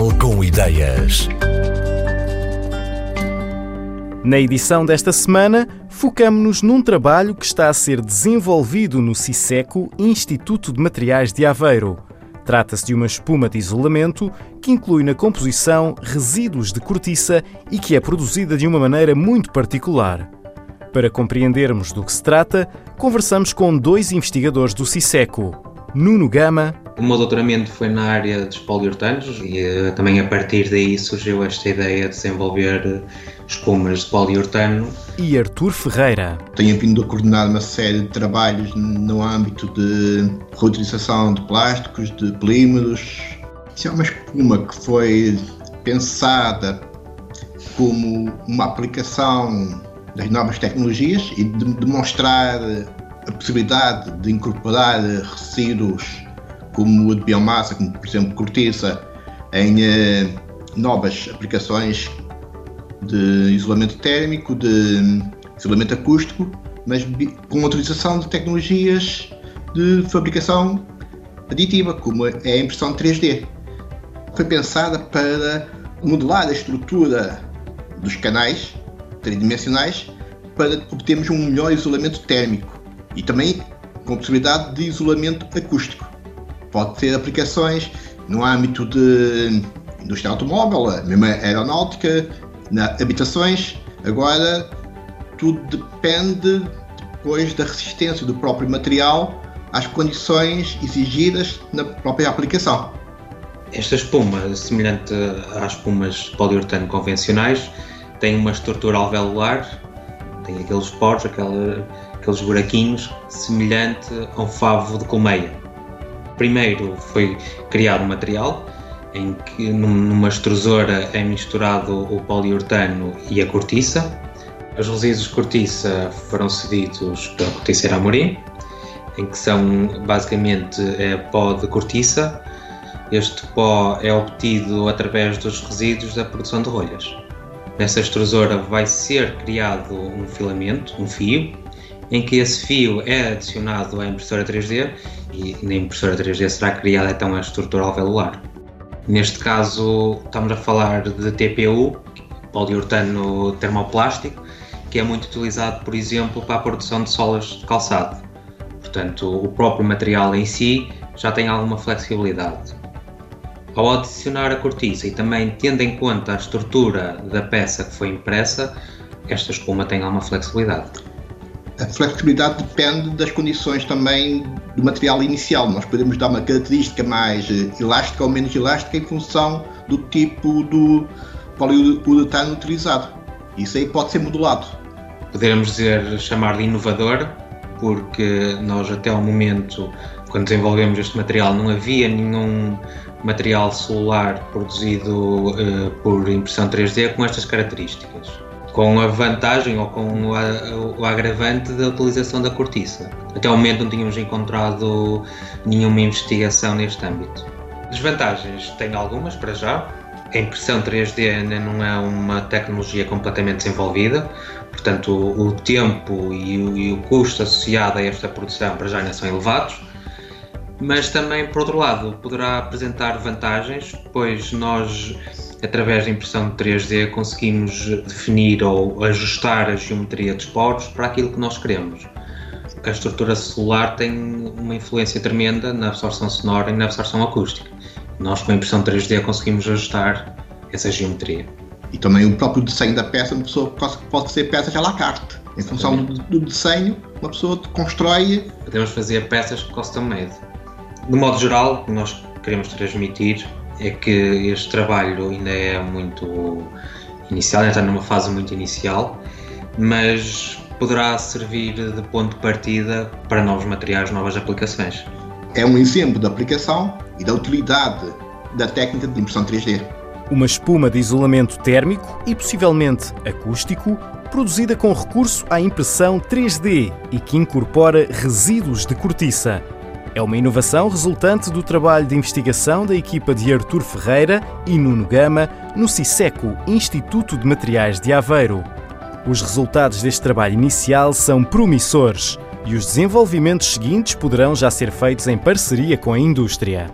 Portugal com Ideias. Na edição desta semana, focamos-nos num trabalho que está a ser desenvolvido no CISECO, Instituto de Materiais de Aveiro. Trata-se de uma espuma de isolamento que inclui na composição resíduos de cortiça e que é produzida de uma maneira muito particular. Para compreendermos do que se trata, conversamos com dois investigadores do CISECO, Nuno Gama. O meu doutoramento foi na área dos poliuretanos e uh, também a partir daí surgiu esta ideia de desenvolver uh, espumas de poliuretano. E Artur Ferreira. Tenho vindo a coordenar uma série de trabalhos no âmbito de reutilização de plásticos, de polímeros. Isso é uma espuma que foi pensada como uma aplicação das novas tecnologias e de demonstrar a possibilidade de incorporar resíduos como o de biomassa, como por exemplo cortiça, em eh, novas aplicações de isolamento térmico, de isolamento acústico, mas com a utilização de tecnologias de fabricação aditiva, como é a impressão 3D. Foi pensada para modelar a estrutura dos canais tridimensionais para obtermos um melhor isolamento térmico e também com possibilidade de isolamento acústico. Pode ter aplicações no âmbito de indústria automóvel, mesmo aeronáutica, na habitações. Agora, tudo depende depois da resistência do próprio material às condições exigidas na própria aplicação. Esta espuma, semelhante às espumas poliuretano convencionais, tem uma estrutura alveolar, tem aqueles poros, aquela aqueles buraquinhos, semelhante a um favo de colmeia. Primeiro foi criado um material em que numa extrusora é misturado o poliuretano e a cortiça. Os resíduos de cortiça foram cedidos pela corticeira Amorim, em que são basicamente é pó de cortiça. Este pó é obtido através dos resíduos da produção de rolhas. Nessa extrusora vai ser criado um filamento, um fio, em que esse fio é adicionado à impressora 3D e na impressora 3D será criada então a estrutura alveolar. Neste caso estamos a falar de TPU, poliuretano termoplástico, que é muito utilizado, por exemplo, para a produção de solas de calçado. Portanto, o próprio material em si já tem alguma flexibilidade. Ao adicionar a cortiça e também tendo em conta a estrutura da peça que foi impressa, esta espuma tem alguma flexibilidade a flexibilidade depende das condições também do material inicial. Nós podemos dar uma característica mais eh, elástica ou menos elástica em função do tipo do poliuretano utilizado. Isso aí pode ser modulado. Podemos dizer, chamar de inovador, porque nós até ao momento, quando desenvolvemos este material, não havia nenhum material celular produzido uh, por impressão 3D com estas características com a vantagem ou com o agravante da utilização da cortiça. Até o momento não tínhamos encontrado nenhuma investigação neste âmbito. Desvantagens tem algumas para já. A impressão 3D ainda não é uma tecnologia completamente desenvolvida, portanto o tempo e o, e o custo associado a esta produção para já ainda são elevados mas também, por outro lado, poderá apresentar vantagens, pois nós através da impressão 3D conseguimos definir ou ajustar a geometria dos poros para aquilo que nós queremos. A estrutura celular tem uma influência tremenda na absorção sonora e na absorção acústica. Nós com a impressão 3D conseguimos ajustar essa geometria. E também o próprio desenho da peça, uma pessoa pode ser peças à la carte. Em função do, do desenho, uma pessoa constrói. Podemos fazer peças custom made. De modo geral, nós queremos transmitir é que este trabalho ainda é muito inicial, ainda está numa fase muito inicial, mas poderá servir de ponto de partida para novos materiais, novas aplicações. É um exemplo da aplicação e da utilidade da técnica de impressão 3D. Uma espuma de isolamento térmico e possivelmente acústico, produzida com recurso à impressão 3D e que incorpora resíduos de cortiça é uma inovação resultante do trabalho de investigação da equipa de Artur Ferreira e Nuno Gama no CISECO, Instituto de Materiais de Aveiro. Os resultados deste trabalho inicial são promissores e os desenvolvimentos seguintes poderão já ser feitos em parceria com a indústria.